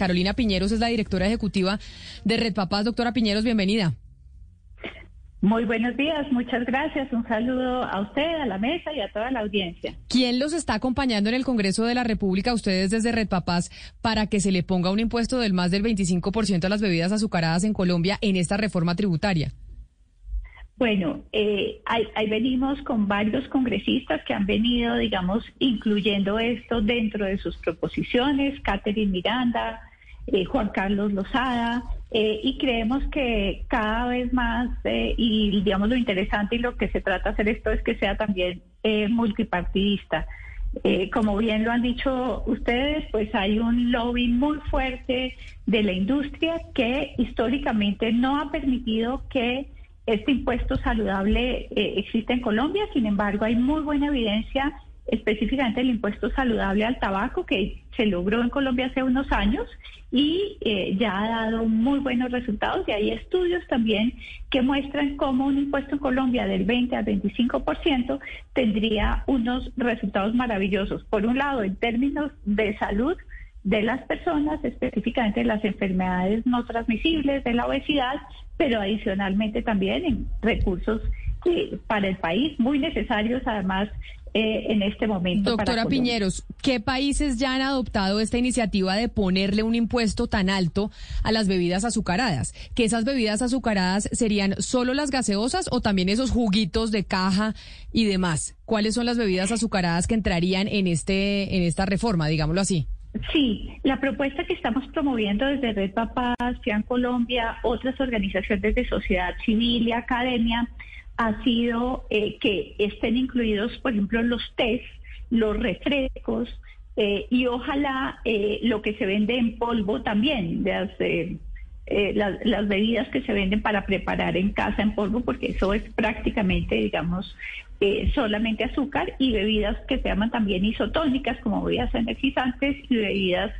Carolina Piñeros es la directora ejecutiva de Red Papás. Doctora Piñeros, bienvenida. Muy buenos días, muchas gracias. Un saludo a usted, a la mesa y a toda la audiencia. ¿Quién los está acompañando en el Congreso de la República, ustedes desde Red Papás, para que se le ponga un impuesto del más del 25% a las bebidas azucaradas en Colombia en esta reforma tributaria? Bueno, eh, ahí, venimos con varios congresistas que han venido, digamos, incluyendo esto dentro de sus proposiciones, Catherine Miranda, eh, Juan Carlos Lozada, eh, y creemos que cada vez más, y digamos lo interesante y lo que se trata de hacer esto es que sea también multipartidista. como bien lo han dicho ustedes, pues hay un lobby muy fuerte de la industria que históricamente no ha permitido que este impuesto saludable eh, existe en Colombia, sin embargo hay muy buena evidencia específicamente el impuesto saludable al tabaco que se logró en Colombia hace unos años y eh, ya ha dado muy buenos resultados y hay estudios también que muestran cómo un impuesto en Colombia del 20 al 25% tendría unos resultados maravillosos. Por un lado, en términos de salud, de las personas, específicamente las enfermedades no transmisibles, de la obesidad, pero adicionalmente también en recursos para el país muy necesarios además eh, en este momento. Doctora Piñeros, ¿qué países ya han adoptado esta iniciativa de ponerle un impuesto tan alto a las bebidas azucaradas? ¿Que esas bebidas azucaradas serían solo las gaseosas o también esos juguitos de caja y demás? ¿Cuáles son las bebidas azucaradas que entrarían en este en esta reforma, digámoslo así? Sí, la propuesta que estamos promoviendo desde Red Papás, FIAN Colombia, otras organizaciones de sociedad civil y academia, ha sido eh, que estén incluidos, por ejemplo, los test, los refrescos eh, y ojalá eh, lo que se vende en polvo también, las, las, bebidas que se venden para preparar en casa en polvo, porque eso es prácticamente, digamos, eh, solamente azúcar y bebidas que se llaman también isotónicas como bebidas energizantes y bebidas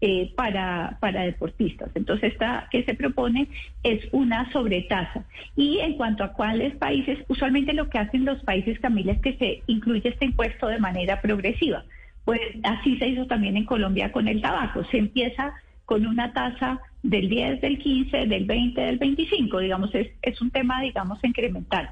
eh, para, para deportistas. Entonces, esta que se propone es una sobretasa. Y en cuanto a cuáles países, usualmente lo que hacen los países, Camila, es que se incluye este impuesto de manera progresiva. Pues así se hizo también en Colombia con el tabaco. Se empieza con una tasa del 10, del 15, del 20, del 25, digamos, es, es un tema, digamos, incremental.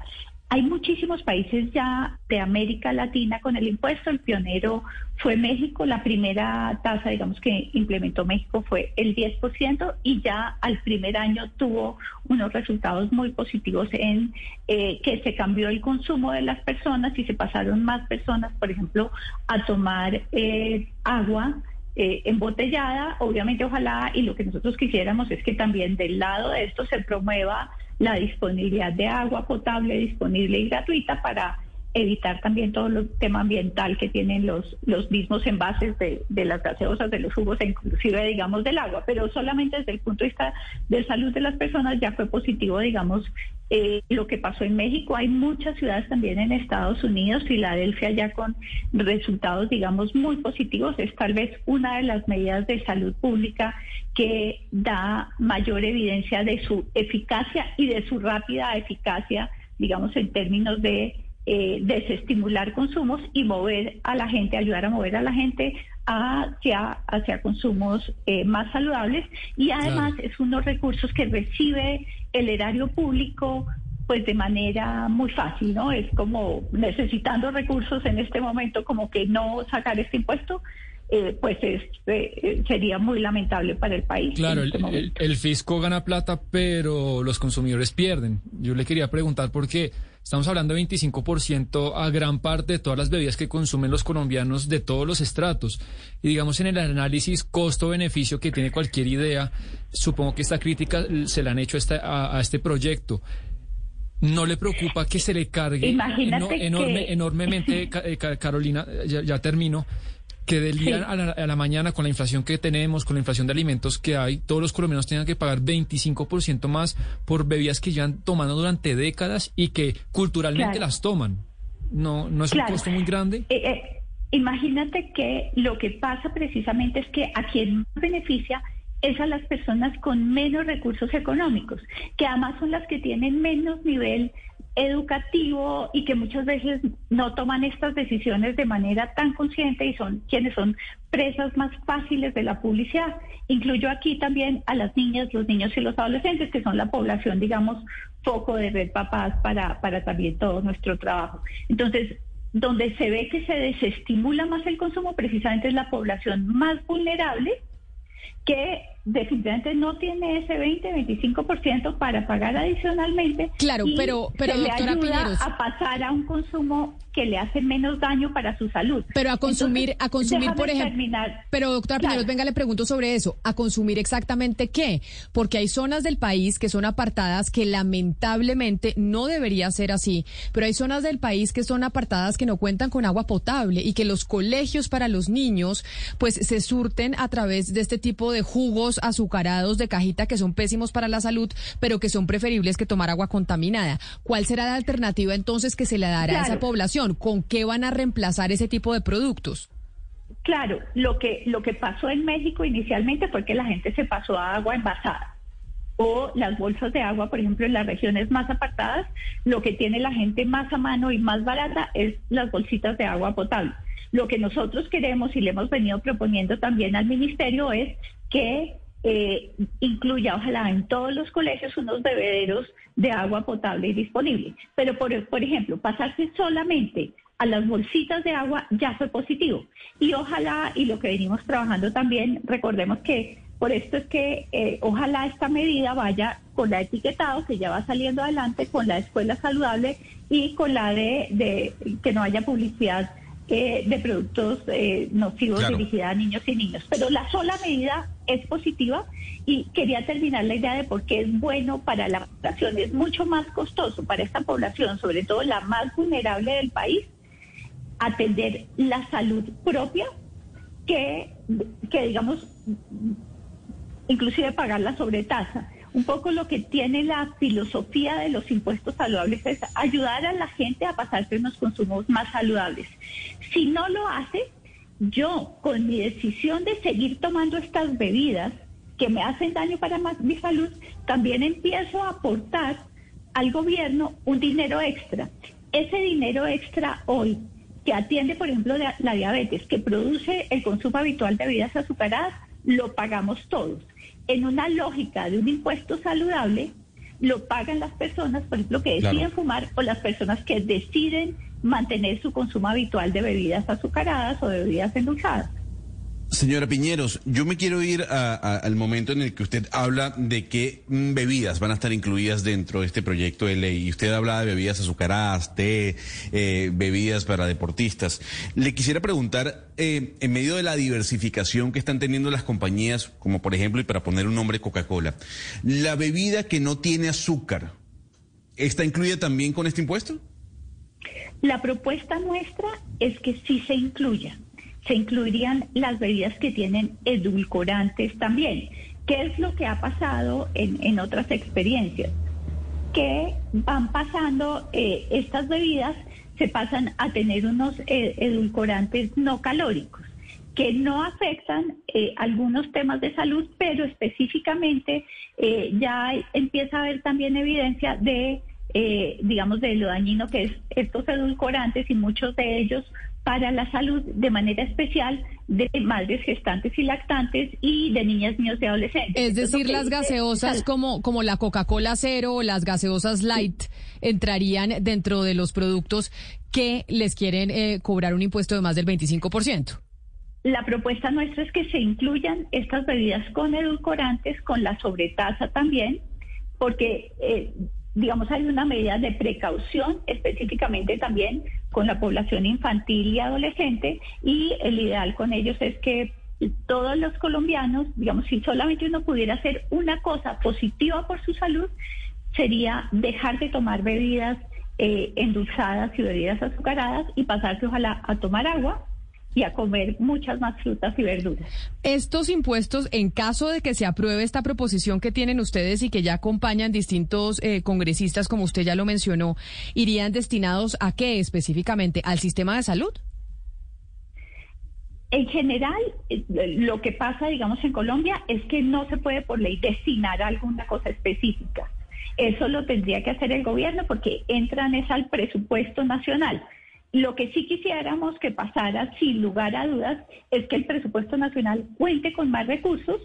Hay muchísimos países ya de América Latina con el impuesto. El pionero fue México. La primera tasa, digamos, que implementó México fue el 10% y ya al primer año tuvo unos resultados muy positivos en eh, que se cambió el consumo de las personas y se pasaron más personas, por ejemplo, a tomar eh, agua. Eh, embotellada, obviamente ojalá, y lo que nosotros quisiéramos es que también del lado de esto se promueva la disponibilidad de agua potable disponible y gratuita para evitar también todo el tema ambiental que tienen los, los mismos envases de, de, las gaseosas, de los jugos e inclusive, digamos, del agua. Pero solamente desde el punto de vista de salud de las personas ya fue positivo, digamos, eh, lo que pasó en México. Hay muchas ciudades también en Estados Unidos, Filadelfia ya con resultados, digamos, muy positivos. Es tal vez una de las medidas de salud pública que da mayor evidencia de su eficacia y de su rápida eficacia, digamos, en términos de eh, desestimular consumos y mover a la gente, ayudar a mover a la gente hacia, hacia consumos eh, más saludables y además es unos recursos que recibe el erario público pues de manera muy fácil, ¿no? Es como necesitando recursos en este momento, como que no sacar este impuesto, eh, pues es, eh, sería muy lamentable para el país. Claro, este el, fisco gana plata, pero los consumidores pierden. Yo le quería preguntar por qué estamos hablando de 25% a gran parte de todas las bebidas que consumen los colombianos de todos los estratos. Y digamos en el análisis costo-beneficio que tiene cualquier idea, supongo que esta crítica se la han hecho a, este proyecto. ¿No le preocupa que se le cargue enorme, enormemente, eh, Carolina, ya, ya termino, que del día a, la, mañana, con la inflación que tenemos, con la inflación de alimentos que hay, todos los colombianos tengan que pagar 25% más por bebidas que llevan tomando durante décadas y que culturalmente las toman. ¿No, no es un costo muy grande? Eh, eh, imagínate que lo que pasa precisamente es que a quien más beneficia es a las personas con menos recursos económicos, que además son las que tienen menos nivel educativo y que muchas veces no toman estas decisiones de manera tan consciente y son quienes son presas más fáciles de la publicidad. Incluyo aquí también a las niñas, los niños y los adolescentes, que son la población, digamos, foco de Red Papás para, para también todo nuestro trabajo. Entonces, donde se ve que se desestimula más el consumo precisamente es la población más vulnerable que definitivamente no tiene ese 20-25% para pagar adicionalmente. Claro, pero, pero le ayuda a pasar a un consumo que le hace menos daño para su salud. Pero a consumir, a consumir, por ejemplo. Pero doctora Piñeros, venga, le pregunto sobre eso. ¿A consumir exactamente qué? Porque hay zonas del país que son apartadas que lamentablemente no debería ser así, pero hay zonas del país que son apartadas que no cuentan con agua potable y que los colegios para los niños pues se surten a través de este tipo de jugos azucarados de cajita que son pésimos para la salud, pero que son preferibles que tomar agua contaminada. ¿Cuál será la alternativa entonces que se le dará a esa población? ¿Con qué van a reemplazar ese tipo de productos? Claro, lo que, lo que pasó en México inicialmente fue que la gente se pasó a agua envasada o las bolsas de agua, por ejemplo, en las regiones más apartadas, lo que tiene la gente más a mano y más barata es las bolsitas de agua potable. Lo que nosotros queremos y le hemos venido proponiendo también al ministerio es que eh, incluya, ojalá, en todos los colegios unos bebederos de agua potable y disponible. Pero, por, por ejemplo, pasarse solamente a las bolsitas de agua ya fue positivo. Y ojalá, y lo que venimos trabajando también, recordemos que por esto es que eh, ojalá esta medida vaya con la etiquetado que ya va saliendo adelante, con la escuela saludable y con la de, de que no haya publicidad eh, de productos eh, nocivos dirigida a niños y niños. Pero la sola medida es positiva y quería terminar la idea de por qué es bueno para la población. Es mucho más costoso para esta población, sobre todo la más vulnerable del país, atender la salud propia que, que digamos, inclusive pagar la sobretasa un poco lo que tiene la filosofía de los impuestos saludables es ayudar a la gente a pasarse unos consumos más saludables. Si no lo hace, yo con mi decisión de seguir tomando estas bebidas que me hacen daño para mi salud, también empiezo a aportar al gobierno un dinero extra. Ese dinero extra hoy que atiende, por ejemplo, la diabetes, que produce el consumo habitual de bebidas azucaradas, lo pagamos todos en una lógica de un impuesto saludable, lo pagan las personas, por ejemplo, que deciden fumar o las personas que deciden mantener su consumo habitual de bebidas azucaradas o de bebidas endulzadas. Señora Piñeros, yo me quiero ir al momento en el que usted habla de qué mm, bebidas van a estar incluidas dentro de este proyecto de ley. Y usted habla de bebidas azucaradas, té, eh, bebidas para deportistas. Le quisiera preguntar, eh, en medio de la diversificación que están teniendo las compañías, como por ejemplo, y para poner un nombre Coca-Cola, ¿la bebida que no tiene azúcar está incluida también con este impuesto? La propuesta nuestra es que sí se incluya se incluirían las bebidas que tienen edulcorantes también. ¿Qué es lo que ha pasado en, otras experiencias? Que van pasando eh, estas bebidas, se pasan a tener unos eh, edulcorantes no calóricos que no afectan eh, algunos temas de salud, pero específicamente ya empieza a haber también evidencia de, digamos, de lo dañino que es estos edulcorantes y muchos de ellos para la salud de manera especial de madres gestantes y lactantes y de niñas, niños y adolescentes. Es decir, las gaseosas como, como la Coca-Cola Cero o las gaseosas Light entrarían dentro de los productos que les quieren eh, cobrar un impuesto de más del 25%. La propuesta nuestra es que se incluyan estas bebidas con edulcorantes, con la sobretasa también, porque eh, digamos, hay una medida de precaución específicamente también con la población infantil y adolescente y el ideal con ellos es que todos los colombianos, digamos, si solamente uno pudiera hacer una cosa positiva por su salud, sería dejar de tomar bebidas eh, endulzadas y bebidas azucaradas y pasarse ojalá a tomar agua y a comer muchas más frutas y verduras. Estos impuestos, en caso de que se apruebe esta proposición que tienen ustedes y que ya acompañan distintos eh, congresistas, como usted ya lo mencionó, ¿irían destinados a qué específicamente? ¿Al sistema de salud? En general, eh, lo que pasa, digamos, en Colombia es que no se puede por ley destinar a alguna cosa específica. Eso lo tendría que hacer el gobierno porque entran es al presupuesto nacional. Lo que sí quisiéramos que pasara, sin lugar a dudas, es que el presupuesto nacional cuente con más recursos,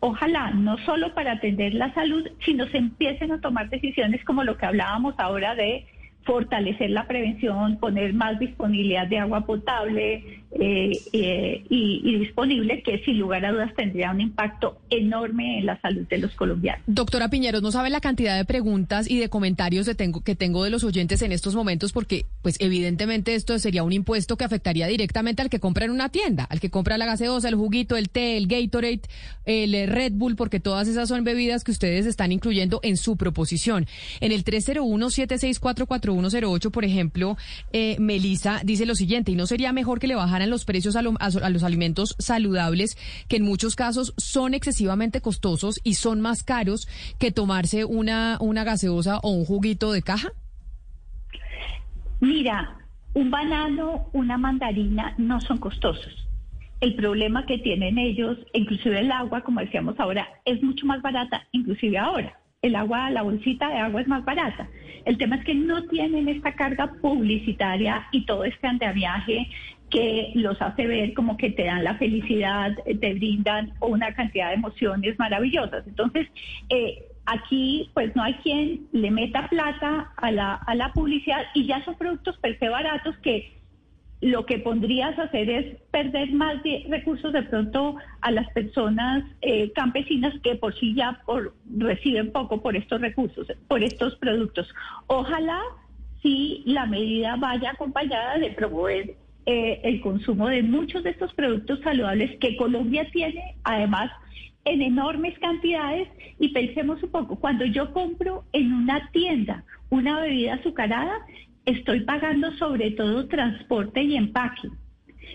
ojalá no solo para atender la salud, sino se empiecen a tomar decisiones como lo que hablábamos ahora de fortalecer la prevención, poner más disponibilidad de agua potable eh, eh, y, disponible, que sin lugar a dudas tendría un impacto enorme en la salud de los colombianos. Doctora Piñeros, no sabe la cantidad de preguntas y de comentarios de tengo, que tengo de los oyentes en estos momentos, porque pues evidentemente esto sería un impuesto que afectaría directamente al que compra en una tienda, al que compra la gaseosa, el juguito, el té, el Gatorade, el Red Bull, porque todas esas son bebidas que ustedes están incluyendo en su proposición. En el 301 764 108, por ejemplo, eh, Melisa dice lo siguiente, ¿y no sería mejor que le bajaran los precios a, los alimentos saludables, que en muchos casos son excesivamente costosos y son más caros que tomarse una, una gaseosa o un juguito de caja? Mira, un banano, una mandarina no son costosos. El problema que tienen ellos, inclusive el agua, como decíamos ahora, es mucho más barata, inclusive ahora el agua, la bolsita de agua es más barata. El tema es que no tienen esta carga publicitaria y todo este andamiaje que los hace ver como que te dan la felicidad, te brindan una cantidad de emociones maravillosas. Entonces, eh, aquí pues no hay quien le meta plata a la, a la publicidad y ya son productos per se baratos que lo que pondrías a hacer es perder más recursos de pronto a las personas eh, campesinas que por sí ya por, reciben poco por estos recursos, por estos productos. Ojalá si la medida vaya acompañada de promover eh, el consumo de muchos de estos productos saludables que Colombia tiene, además en enormes cantidades y pensemos un poco, cuando yo compro en una tienda una bebida azucarada, estoy pagando sobre todo transporte y empaque.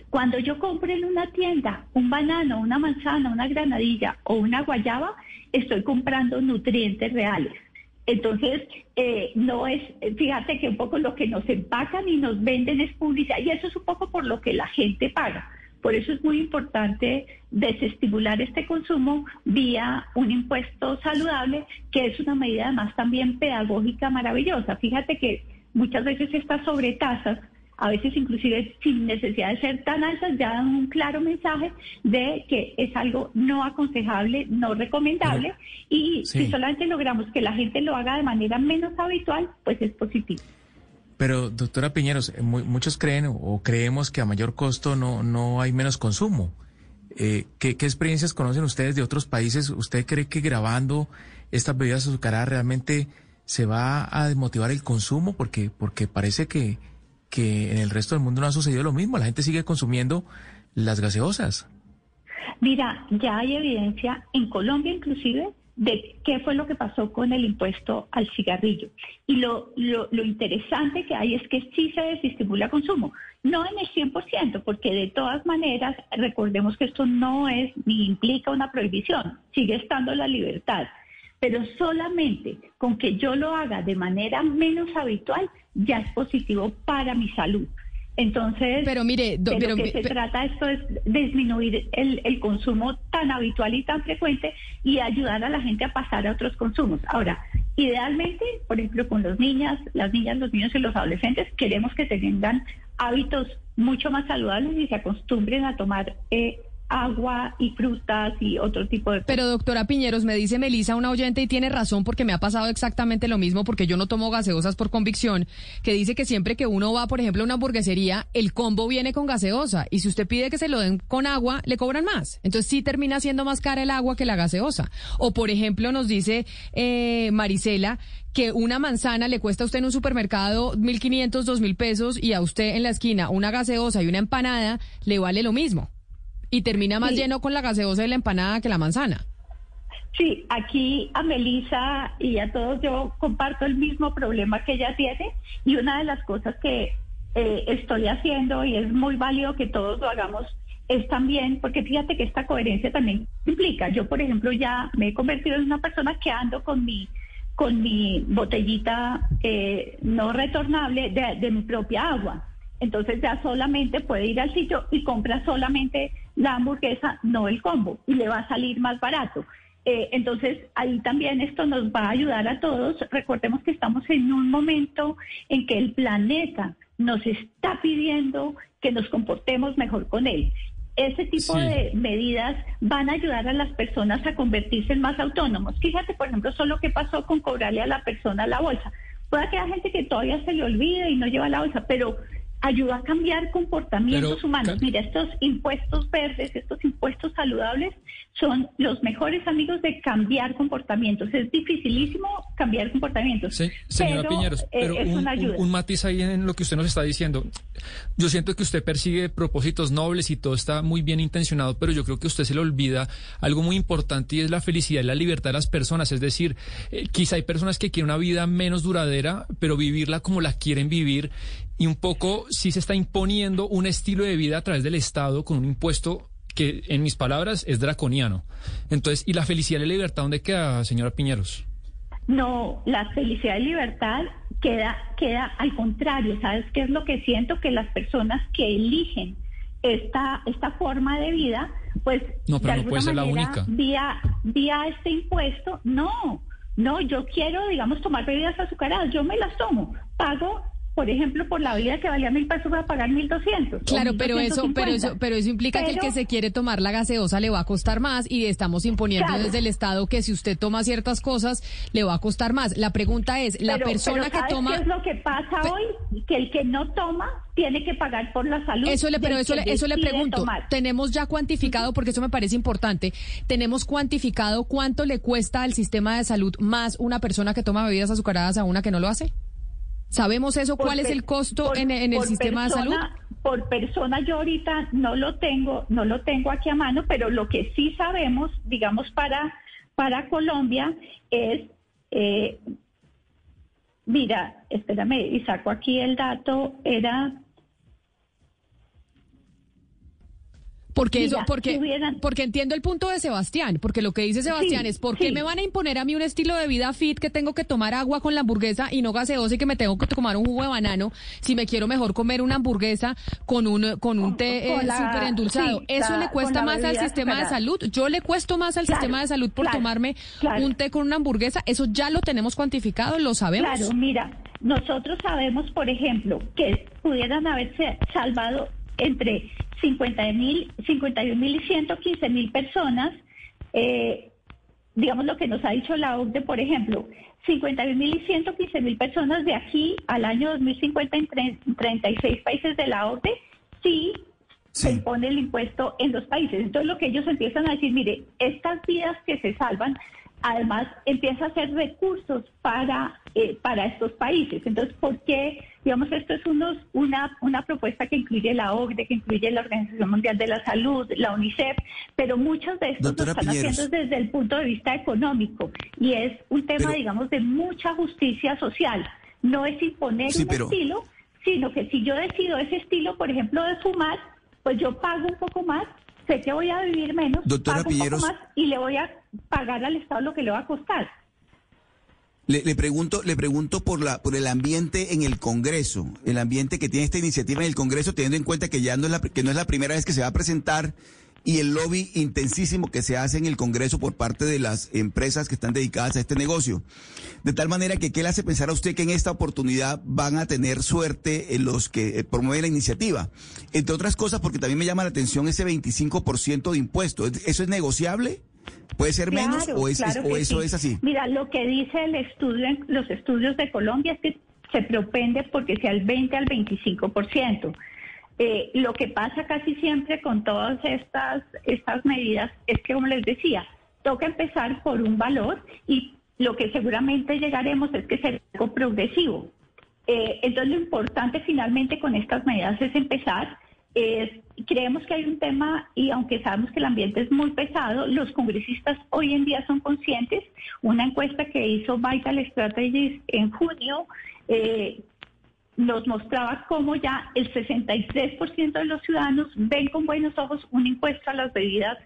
Cuando yo compro en una tienda un banano, una manzana, una granadilla o una guayaba, estoy comprando nutrientes reales. Entonces, eh, no es, fíjate que un poco lo que nos empacan y nos venden es publicidad y eso es un poco por lo que la gente paga. Por eso es muy importante desestimular este consumo vía un impuesto saludable, que es una medida además también pedagógica maravillosa. Fíjate que muchas veces estas sobretasas, a veces inclusive sin necesidad de ser tan altas, ya dan un claro mensaje de que es algo no aconsejable, no recomendable, y si solamente logramos que la gente lo haga de manera menos habitual, pues es positivo. Pero, doctora Piñeros, eh, muchos creen o creemos que a mayor costo no, no hay menos consumo. Eh, ¿qué, ¿Qué experiencias conocen ustedes de otros países? ¿Usted cree que grabando estas bebidas azucaradas realmente se va a desmotivar el consumo porque, porque parece que, que en el resto del mundo no ha sucedido lo mismo. La gente sigue consumiendo las gaseosas. Mira, ya hay evidencia en Colombia inclusive de qué fue lo que pasó con el impuesto al cigarrillo. Y lo, lo, lo, interesante que hay es que sí se desestimula el consumo, no en el 100%, porque de todas maneras, recordemos que esto no es ni implica una prohibición, sigue estando la libertad pero solamente con que yo lo haga de manera menos habitual ya es positivo para mi salud. Entonces, pero mire, de lo que se trata esto es disminuir el, el, consumo tan habitual y tan frecuente y ayudar a la gente a pasar a otros consumos. Ahora, idealmente, por ejemplo, con los niñas, las niñas, los niños y los adolescentes, queremos que tengan hábitos mucho más saludables y se acostumbren a tomar eh, agua y frutas y otro tipo de Pero doctora Piñeros, me dice Melisa, una oyente, y tiene razón porque me ha pasado exactamente lo mismo porque yo no tomo gaseosas por convicción, que dice que siempre que uno va, por ejemplo, a una hamburguesería, el combo viene con gaseosa y si usted pide que se lo den con agua, le cobran más. Entonces sí termina siendo más cara el agua que la gaseosa. O por ejemplo, nos dice eh, Marisela que una manzana le cuesta a usted en un supermercado 1.500, 2.000 pesos y a usted en la esquina una gaseosa y una empanada le vale lo mismo. Y termina más lleno con la gaseosa de la empanada que la manzana. Sí, aquí a Melisa y a todos yo comparto el mismo problema que ella tiene y una de las cosas que eh, estoy haciendo y es muy válido que todos lo hagamos es también, porque fíjate que esta coherencia también implica, yo por ejemplo ya me he convertido en una persona que ando con mi con mi botellita eh, no retornable de, de mi propia agua. Entonces ya solamente puede ir al sitio y compra solamente la hamburguesa, no el combo, y le va a salir más barato. Eh, entonces, ahí también esto nos va a ayudar a todos. Recordemos que estamos en un momento en que el planeta nos está pidiendo que nos comportemos mejor con él. Ese tipo de medidas van a ayudar a las personas a convertirse en más autónomos. Fíjate, por ejemplo, solo qué pasó con cobrarle a la persona la bolsa. Puede que haya gente que todavía se le olvide y no lleva la bolsa, pero ayuda a cambiar comportamientos humanos. Mira, estos impuestos verdes, estos impuestos saludables son los mejores amigos de cambiar comportamientos. Es dificilísimo cambiar comportamientos. señora Piñeros, eh, pero un, matiz ahí en lo que usted nos está diciendo. Yo siento que usted persigue propósitos nobles y todo está muy bien intencionado, pero yo creo que usted se le olvida algo muy importante y es la felicidad y la libertad de las personas. Es decir, eh, quizá hay personas que quieren una vida menos duradera, pero vivirla como la quieren vivir y un poco sí se está imponiendo un estilo de vida a través del Estado con un impuesto que en mis palabras es draconiano. Entonces, ¿y la felicidad y la libertad dónde queda, señora Piñeros? No, la felicidad y libertad queda, queda al contrario. ¿Sabes qué es lo que siento? Que las personas que eligen esta, esta forma de vida, pues no, pero no puede ser la única. Vía, vía este impuesto, no, no, yo quiero, digamos, tomar bebidas azucaradas, yo me las tomo, pago por ejemplo, por la vida que valía mil pesos va a pagar mil doscientos. Claro, pero eso, pero eso, pero eso implica que el que se quiere tomar la gaseosa le va a costar más y estamos imponiendo desde el Estado que si usted toma ciertas cosas le va a costar más. La pregunta es, la persona que toma. ¿Qué es lo que pasa hoy? Que el que no toma tiene que pagar por la salud. Eso le, pero eso le, eso le pregunto. Tenemos ya cuantificado, porque eso me parece importante. Tenemos cuantificado cuánto le cuesta al sistema de salud más una persona que toma bebidas azucaradas a una que no lo hace. ¿Sabemos eso? ¿Cuál es el costo en, el sistema de salud? Por persona yo ahorita no lo tengo, no lo tengo aquí a mano, pero lo que sí sabemos, digamos para para Colombia es, eh, mira, espérame y saco aquí el dato, era Porque eso, porque, porque entiendo el punto de Sebastián, porque lo que dice Sebastián es, ¿por qué me van a imponer a mí un estilo de vida fit que tengo que tomar agua con la hamburguesa y no gaseosa y que me tengo que tomar un jugo de banano si me quiero mejor comer una hamburguesa con un, con un té eh, súper endulzado? ¿Eso le cuesta más al sistema de salud? ¿Yo le cuesto más al sistema de salud por tomarme un té con una hamburguesa? ¿Eso ya lo tenemos cuantificado? ¿Lo sabemos? Claro, mira, nosotros sabemos, por ejemplo, que pudieran haberse salvado entre 50 mil, 51 mil y 115 mil personas, eh, digamos lo que nos ha dicho la OCDE, por ejemplo, 51 mil y 115 mil personas de aquí al año 2050 en 36 países de la OCDE, sí, se impone el impuesto en los países. Entonces lo que ellos empiezan a decir, mire, estas vidas que se salvan además empieza a hacer recursos para, eh, para estos países. Entonces, ¿por qué? Digamos, esto es unos, una, una propuesta que incluye la OCDE, que incluye la Organización Mundial de la Salud, la UNICEF, pero muchos de estos lo están haciendo desde el punto de vista económico y es un tema, digamos, de mucha justicia social. No es imponer un estilo, sino que si yo decido ese estilo, por ejemplo, de fumar, pues yo pago un poco más sé que voy a vivir menos, Doctora pago un poco más y le voy a pagar al Estado lo que le va a costar. Le, le, pregunto, le pregunto por la, por el ambiente en el Congreso, el ambiente que tiene esta iniciativa en el Congreso, teniendo en cuenta que ya no es la, que no es la primera vez que se va a presentar y el lobby intensísimo que se hace en el Congreso por parte de las empresas que están dedicadas a este negocio. De tal manera que, ¿qué le hace pensar a usted que en esta oportunidad van a tener suerte en los que eh, promueven la iniciativa? Entre otras cosas, porque también me llama la atención ese 25% de impuestos. ¿Eso es negociable? ¿Puede ser menos o, es, o eso es así? Mira, lo que dice el estudio, los estudios de Colombia es que se propende porque sea el 20 al 25%. Eh, lo que pasa casi siempre con todas estas, estas medidas es que, como les decía, toca empezar por un valor y lo que seguramente llegaremos es que será algo progresivo. Eh, entonces, lo importante finalmente con estas medidas es empezar. creemos que hay un tema y aunque sabemos que el ambiente es muy pesado, los congresistas hoy en día son conscientes. Una encuesta que hizo Vital Strategies en junio eh, nos mostraba cómo ya el 63% de los ciudadanos ven con buenos ojos un impuesto a las bebidas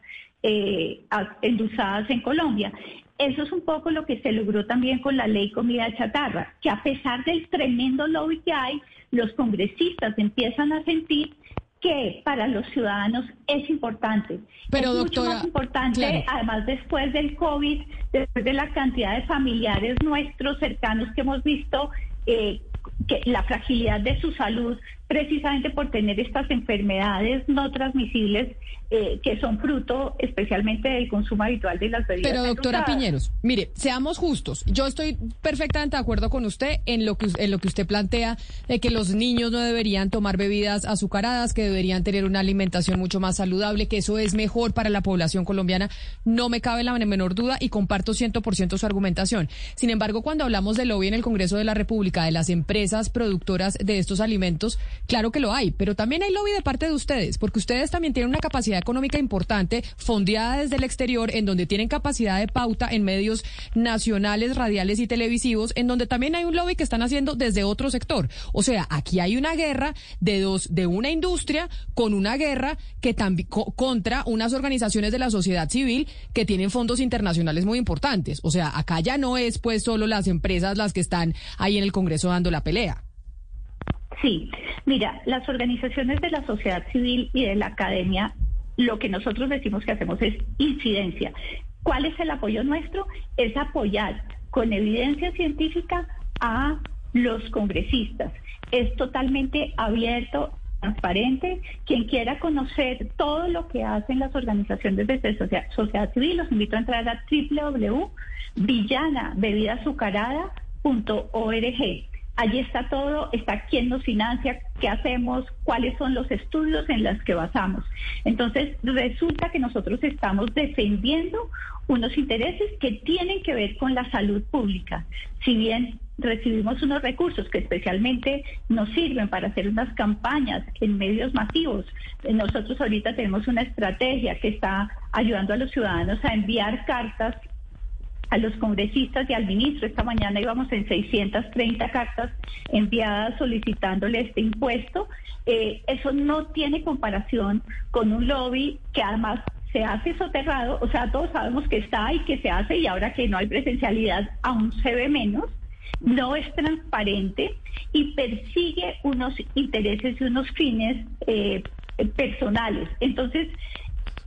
eh, endulzadas en Colombia. Eso es un poco lo que se logró también con la ley comida chatarra, que a pesar del tremendo lobby que hay, los congresistas empiezan a sentir que para los ciudadanos es importante. Pero, es doctora, mucho más importante, además después del COVID, después de la cantidad de familiares nuestros cercanos que hemos visto, eh, que la fragilidad de su salud precisamente por tener estas enfermedades no transmisibles eh, que son fruto especialmente del consumo habitual de las bebidas. Pero doctora Piñeros, mire, seamos justos. Yo estoy perfectamente de acuerdo con usted en lo que en lo que usted plantea de que los niños no deberían tomar bebidas azucaradas, que deberían tener una alimentación mucho más saludable, que eso es mejor para la población colombiana. No me cabe la menor duda y comparto 100% su argumentación. Sin embargo, cuando hablamos del lobby en el Congreso de la República de las empresas productoras de estos alimentos, Claro que lo hay, pero también hay lobby de parte de ustedes, porque ustedes también tienen una capacidad económica importante, fondeada desde el exterior, en donde tienen capacidad de pauta en medios nacionales, radiales y televisivos, en donde también hay un lobby que están haciendo desde otro sector. O sea, aquí hay una guerra de dos, de una industria con una guerra que también contra unas organizaciones de la sociedad civil que tienen fondos internacionales muy importantes. O sea, acá ya no es pues solo las empresas las que están ahí en el Congreso dando la pelea. Sí, mira, las organizaciones de la sociedad civil y de la academia, lo que nosotros decimos que hacemos es incidencia. ¿Cuál es el apoyo nuestro? Es apoyar con evidencia científica a los congresistas. Es totalmente abierto, transparente. Quien quiera conocer todo lo que hacen las organizaciones de sociedad, sociedad civil, los invito a entrar a www.villanabebidazucarada.org. Allí está todo, está quién nos financia, qué hacemos, cuáles son los estudios en los que basamos. Entonces, resulta que nosotros estamos defendiendo unos intereses que tienen que ver con la salud pública. Si bien recibimos unos recursos que especialmente nos sirven para hacer unas campañas en medios masivos. Nosotros ahorita tenemos una estrategia que está ayudando a los ciudadanos a enviar cartas a los congresistas y al ministro. Esta mañana íbamos en 630 cartas enviadas solicitándole este impuesto. Eh, eso no tiene comparación con un lobby que además se hace soterrado, o sea, todos sabemos que está y que se hace y ahora que no hay presencialidad aún se ve menos, no es transparente y persigue unos intereses y unos fines eh, personales. Entonces,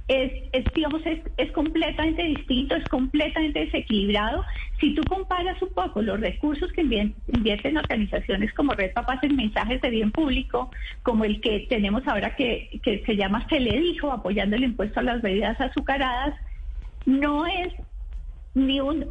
es, es, digamos, es, es, completamente distinto, es completamente desequilibrado. Si tú comparas un poco los recursos que invierten organizaciones como Red Papás en mensajes de bien público, como el que tenemos ahora que, que se llama Se le dijo, apoyando el impuesto a las bebidas azucaradas, no es ni un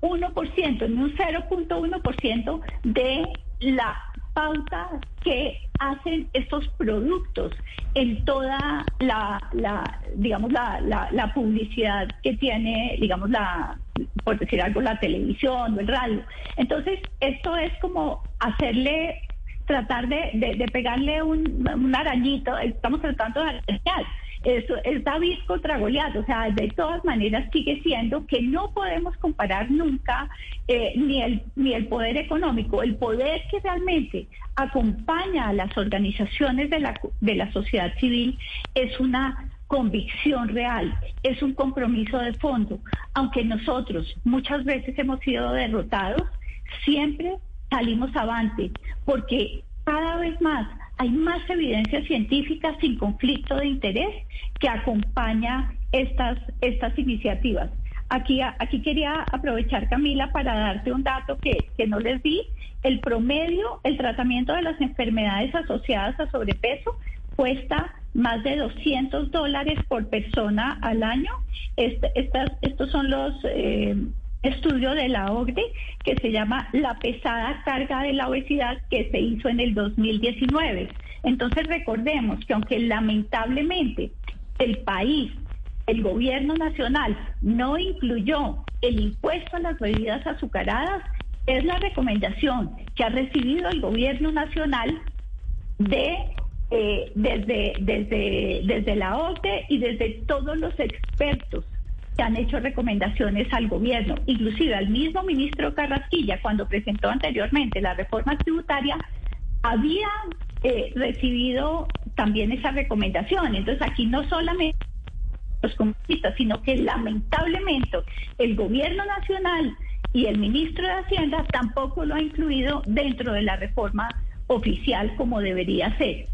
1%, ni un 0.1% de la pauta que hacen estos productos en toda la, la digamos, la, la, publicidad que tiene, digamos, la, por decir algo, la televisión o el radio. Entonces, esto es como hacerle, tratar de, de, pegarle un, un, arañito, estamos tratando de arañar eso es David contra o sea, de todas maneras sigue siendo que no podemos comparar nunca eh, ni, el, ni el poder económico, el poder que realmente acompaña a las organizaciones de la, de la sociedad civil es una convicción real, es un compromiso de fondo. Aunque nosotros muchas veces hemos sido derrotados, siempre salimos avante, porque cada vez más hay más evidencia científica sin conflicto de interés que acompaña estas, estas iniciativas. Aquí, aquí quería aprovechar, Camila, para darte un dato que, que no les di. El promedio, el tratamiento de las enfermedades asociadas a sobrepeso cuesta más de 200 dólares por persona al año. Este, estos son los eh, estudio de la OCDE que se llama La pesada carga de la obesidad que se hizo en el 2019. Entonces recordemos que aunque lamentablemente el país, el gobierno nacional no incluyó el impuesto a las bebidas azucaradas, es la recomendación que ha recibido el gobierno nacional de eh, desde, desde, desde la OCDE y desde todos los expertos se han hecho recomendaciones al gobierno, inclusive al mismo ministro Carrasquilla, cuando presentó anteriormente la reforma tributaria, había eh, recibido también esa recomendación. Entonces aquí no solamente los comunistas, sino que lamentablemente el gobierno nacional y el ministro de Hacienda tampoco lo ha incluido dentro de la reforma oficial como debería ser.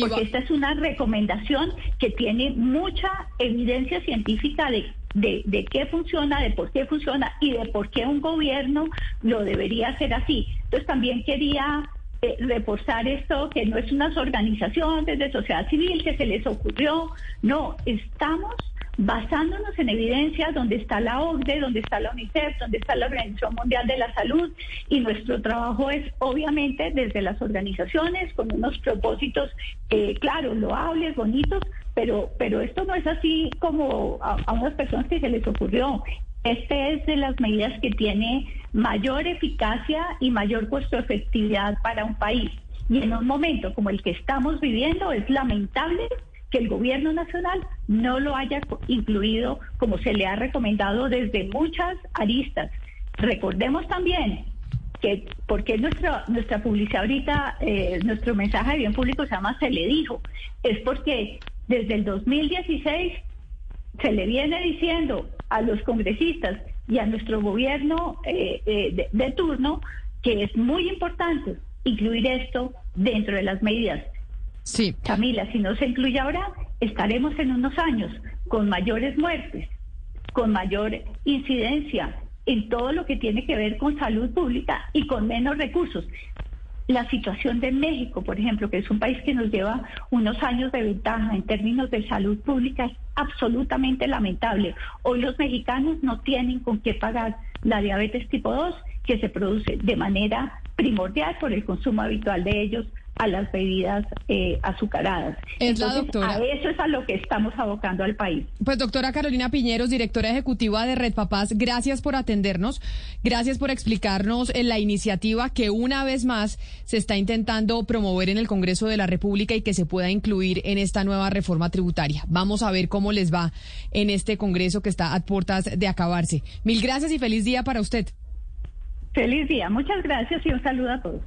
porque esta es una recomendación que tiene mucha evidencia científica de, de, de, qué funciona, de por qué funciona y de por qué un gobierno lo debería hacer así. Entonces también quería eh, reforzar esto, que no es unas organizaciones de sociedad civil que se les ocurrió, no, estamos basándonos en evidencias donde está la OCDE, donde está la UNICEF, donde está la Organización Mundial de la Salud y nuestro trabajo es obviamente desde las organizaciones con unos propósitos, eh, claro, loables, bonitos, pero, pero esto no es así como a, a unas personas que se les ocurrió. Este es de las medidas que tiene mayor eficacia y mayor costo efectividad para un país. Y en un momento como el que estamos viviendo es lamentable que el gobierno nacional no lo haya incluido como se le ha recomendado desde muchas aristas. Recordemos también que, porque nuestra, nuestra publicidad ahorita, eh, nuestro mensaje de bien público se llama Se le dijo, es porque desde el 2016 se le viene diciendo a los congresistas y a nuestro gobierno eh, eh, de, de turno que es muy importante incluir esto dentro de las medidas. Sí. Camila, si no se incluye ahora, estaremos en unos años con mayores muertes, con mayor incidencia en todo lo que tiene que ver con salud pública y con menos recursos. La situación de México, por ejemplo, que es un país que nos lleva unos años de ventaja en términos de salud pública, es absolutamente lamentable. Hoy los mexicanos no tienen con qué pagar la diabetes tipo 2 que se produce de manera primordial por el consumo habitual de ellos a las bebidas eh, azucaradas. Es la doctora. A eso es a lo que estamos abocando al país. Pues doctora Carolina Piñeros, directora ejecutiva de Red Papás, gracias por atendernos, gracias por explicarnos eh, la iniciativa que una vez más se está intentando promover en el Congreso de la República y que se pueda incluir en esta nueva reforma tributaria. Vamos a ver cómo les va en este Congreso que está a puertas de acabarse. Mil gracias y feliz día para usted. Feliz día, muchas gracias y un saludo a todos.